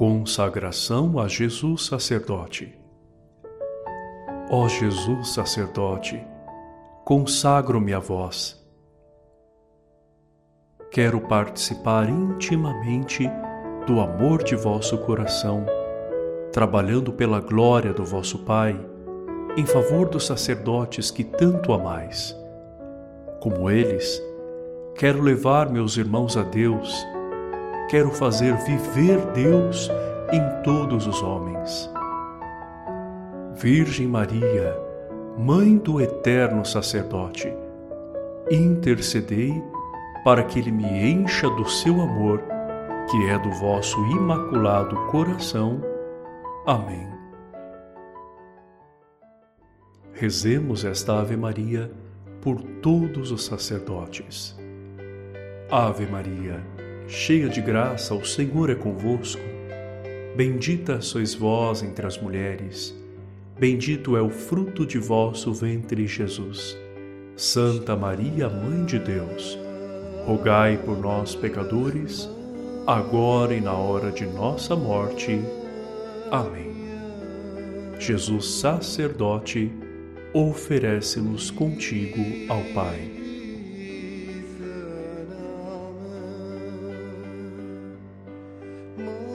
Consagração a Jesus Sacerdote. Ó Jesus Sacerdote, consagro-me a vós. Quero participar intimamente do amor de vosso coração, trabalhando pela glória do vosso Pai, em favor dos sacerdotes que tanto amais. Como eles, quero levar meus irmãos a Deus quero fazer viver Deus em todos os homens. Virgem Maria, Mãe do Eterno Sacerdote, intercedei para que Ele me encha do seu amor, que é do vosso imaculado coração. Amém. Rezemos esta Ave Maria por todos os sacerdotes. Ave Maria cheia de graça, o Senhor é convosco. Bendita sois vós entre as mulheres, bendito é o fruto de vosso ventre, Jesus. Santa Maria, Mãe de Deus, rogai por nós, pecadores, agora e na hora de nossa morte. Amém. Jesus, sacerdote, oferece-nos contigo ao Pai moon.